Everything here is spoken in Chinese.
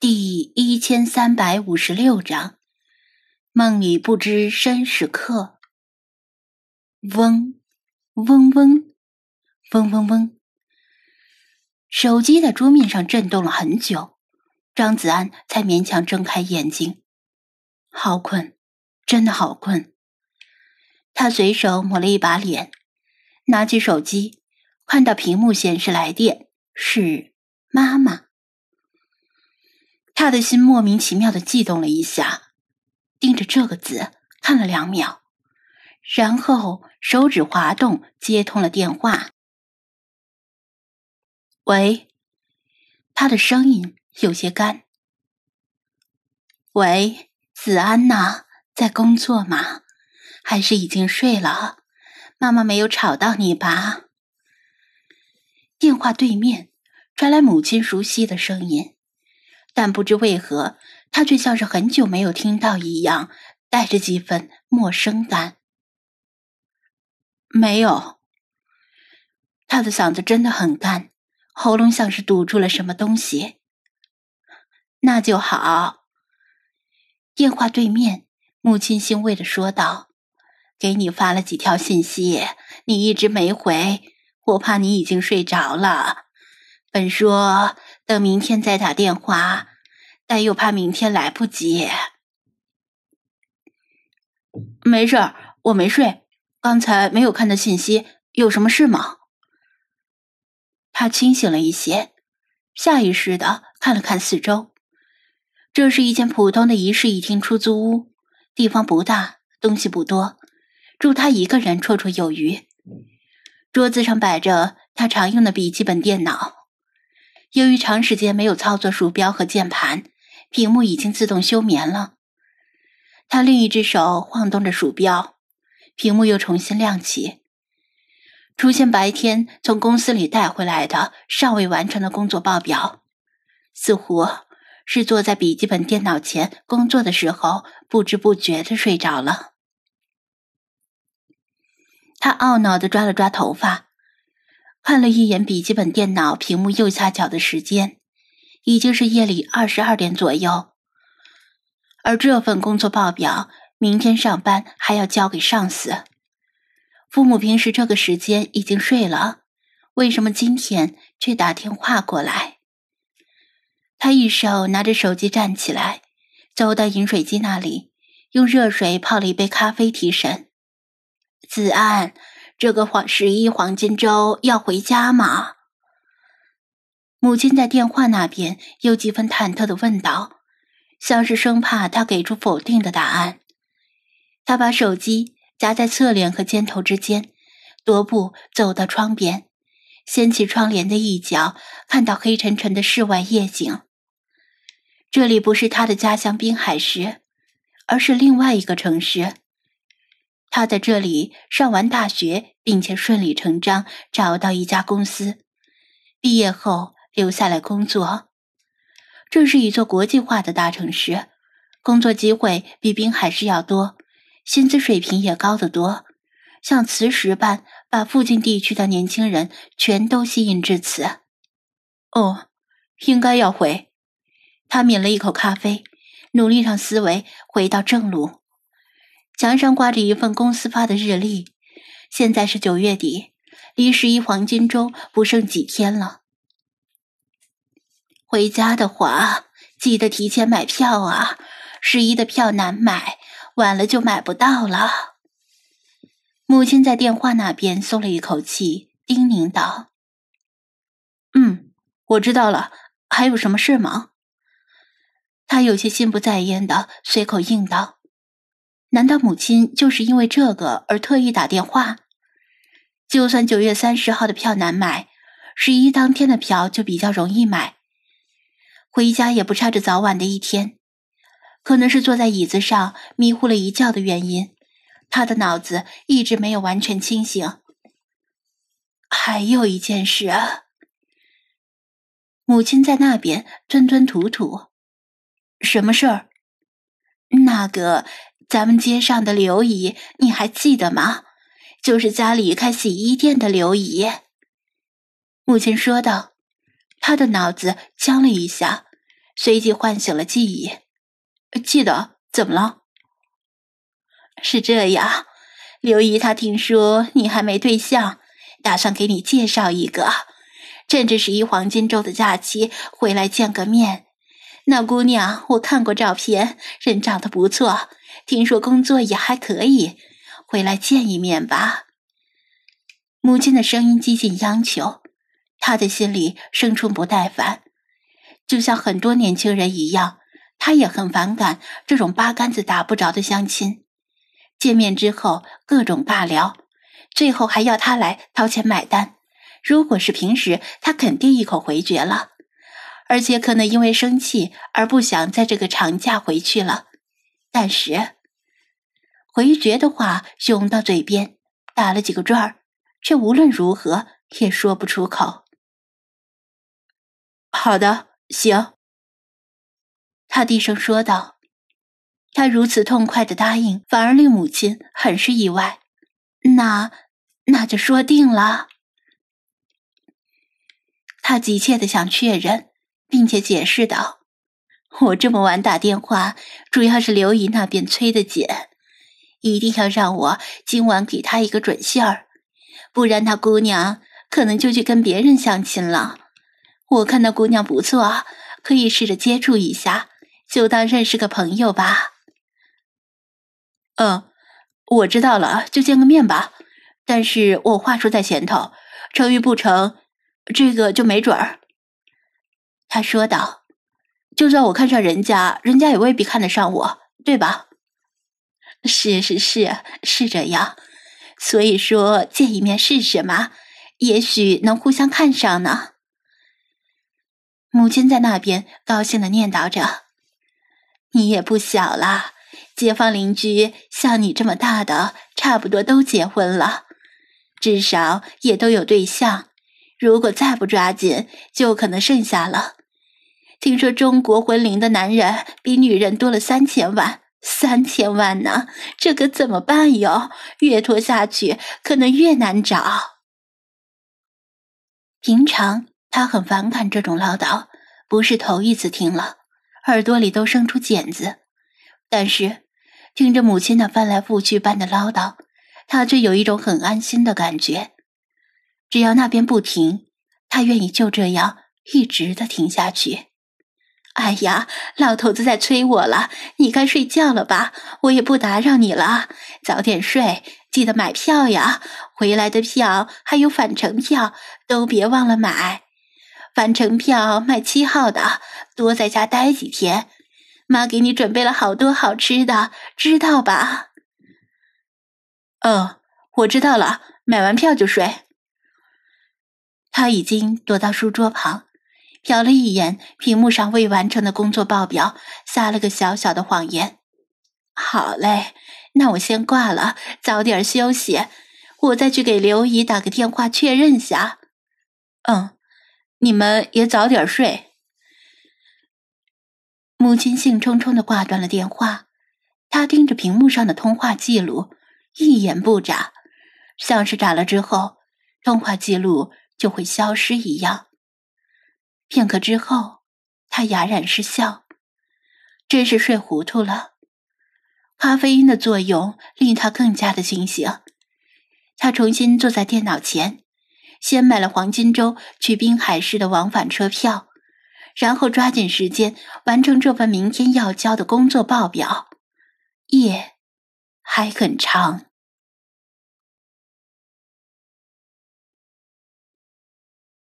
第一千三百五十六章，梦里不知身是客。嗡，嗡嗡，嗡嗡嗡。手机在桌面上震动了很久，张子安才勉强睁开眼睛。好困，真的好困。他随手抹了一把脸，拿起手机，看到屏幕显示来电，是妈妈。他的心莫名其妙的悸动了一下，盯着这个字看了两秒，然后手指滑动接通了电话。喂，他的声音有些干。喂，子安呐，在工作吗？还是已经睡了？妈妈没有吵到你吧？电话对面传来母亲熟悉的声音。但不知为何，他却像是很久没有听到一样，带着几分陌生感。没有，他的嗓子真的很干，喉咙像是堵住了什么东西。那就好。电话对面，母亲欣慰的说道：“给你发了几条信息，你一直没回，我怕你已经睡着了。本说。”等明天再打电话，但又怕明天来不及。没事儿，我没睡，刚才没有看到信息，有什么事吗？他清醒了一些，下意识的看了看四周。这是一间普通的一室一厅出租屋，地方不大，东西不多，住他一个人绰绰有余。桌子上摆着他常用的笔记本电脑。由于长时间没有操作鼠标和键盘，屏幕已经自动休眠了。他另一只手晃动着鼠标，屏幕又重新亮起，出现白天从公司里带回来的尚未完成的工作报表，似乎是坐在笔记本电脑前工作的时候不知不觉的睡着了。他懊恼的抓了抓头发。看了一眼笔记本电脑屏幕右下角的时间，已经是夜里二十二点左右。而这份工作报表，明天上班还要交给上司。父母平时这个时间已经睡了，为什么今天却打电话过来？他一手拿着手机站起来，走到饮水机那里，用热水泡了一杯咖啡提神。子安。这个黄十一黄金周要回家吗？母亲在电话那边有几分忐忑的问道，像是生怕他给出否定的答案。他把手机夹在侧脸和肩头之间，踱步走到窗边，掀起窗帘的一角，看到黑沉沉的室外夜景。这里不是他的家乡滨海市，而是另外一个城市。他在这里上完大学，并且顺理成章找到一家公司，毕业后留下来工作。这是一座国际化的大城市，工作机会比滨海市要多，薪资水平也高得多，像磁石般把附近地区的年轻人全都吸引至此。哦，应该要回。他抿了一口咖啡，努力让思维回到正路。墙上挂着一份公司发的日历，现在是九月底，离十一黄金周不剩几天了。回家的话，记得提前买票啊！十一的票难买，晚了就买不到了。母亲在电话那边松了一口气，叮咛道：“嗯，我知道了。还有什么事吗？”他有些心不在焉的随口应道。难道母亲就是因为这个而特意打电话？就算九月三十号的票难买，十一当天的票就比较容易买。回家也不差这早晚的一天。可能是坐在椅子上迷糊了一觉的原因，他的脑子一直没有完全清醒。还有一件事啊，母亲在那边吞吞吐吐。什么事儿？那个。咱们街上的刘姨，你还记得吗？就是家里开洗衣店的刘姨。母亲说道，她的脑子僵了一下，随即唤醒了记忆。记得怎么了？是这样，刘姨她听说你还没对象，打算给你介绍一个，趁着十一黄金周的假期回来见个面。那姑娘我看过照片，人长得不错，听说工作也还可以，回来见一面吧。母亲的声音几近央求，他的心里生出不耐烦，就像很多年轻人一样，他也很反感这种八竿子打不着的相亲。见面之后各种尬聊，最后还要他来掏钱买单。如果是平时，他肯定一口回绝了。而且可能因为生气而不想在这个长假回去了，但是回绝的话涌到嘴边，打了几个转儿，却无论如何也说不出口。好的，行。他低声说道。他如此痛快的答应，反而令母亲很是意外。那，那就说定了。他急切的想确认。并且解释道：“我这么晚打电话，主要是刘姨那边催得紧，一定要让我今晚给她一个准信儿，不然那姑娘可能就去跟别人相亲了。我看那姑娘不错，可以试着接触一下，就当认识个朋友吧。”“嗯，我知道了，就见个面吧。但是我话说在前头，成与不成，这个就没准儿。”他说道：“就算我看上人家，人家也未必看得上我，对吧？”“是是是，是这样。所以说见一面试试嘛，也许能互相看上呢。”母亲在那边高兴的念叨着：“你也不小了，街坊邻居像你这么大的，差不多都结婚了，至少也都有对象。如果再不抓紧，就可能剩下了。”听说中国婚龄的男人比女人多了三千万，三千万呢？这可怎么办哟？越拖下去，可能越难找。平常他很反感这种唠叨，不是头一次听了，耳朵里都生出茧子。但是听着母亲那翻来覆去般的唠叨，他却有一种很安心的感觉。只要那边不停，他愿意就这样一直的听下去。哎呀，老头子在催我了，你该睡觉了吧？我也不打扰你了，早点睡，记得买票呀。回来的票还有返程票，都别忘了买。返程票买七号的，多在家待几天。妈给你准备了好多好吃的，知道吧？嗯，我知道了。买完票就睡。他已经躲到书桌旁。瞟了一眼屏幕上未完成的工作报表，撒了个小小的谎言。好嘞，那我先挂了，早点休息。我再去给刘姨打个电话确认下。嗯，你们也早点睡。母亲兴冲冲的挂断了电话，她盯着屏幕上的通话记录，一言不眨，像是眨了之后，通话记录就会消失一样。片刻之后，他哑然失笑，真是睡糊涂了。咖啡因的作用令他更加的清醒。他重新坐在电脑前，先买了黄金周去滨海市的往返车票，然后抓紧时间完成这份明天要交的工作报表。夜还很长。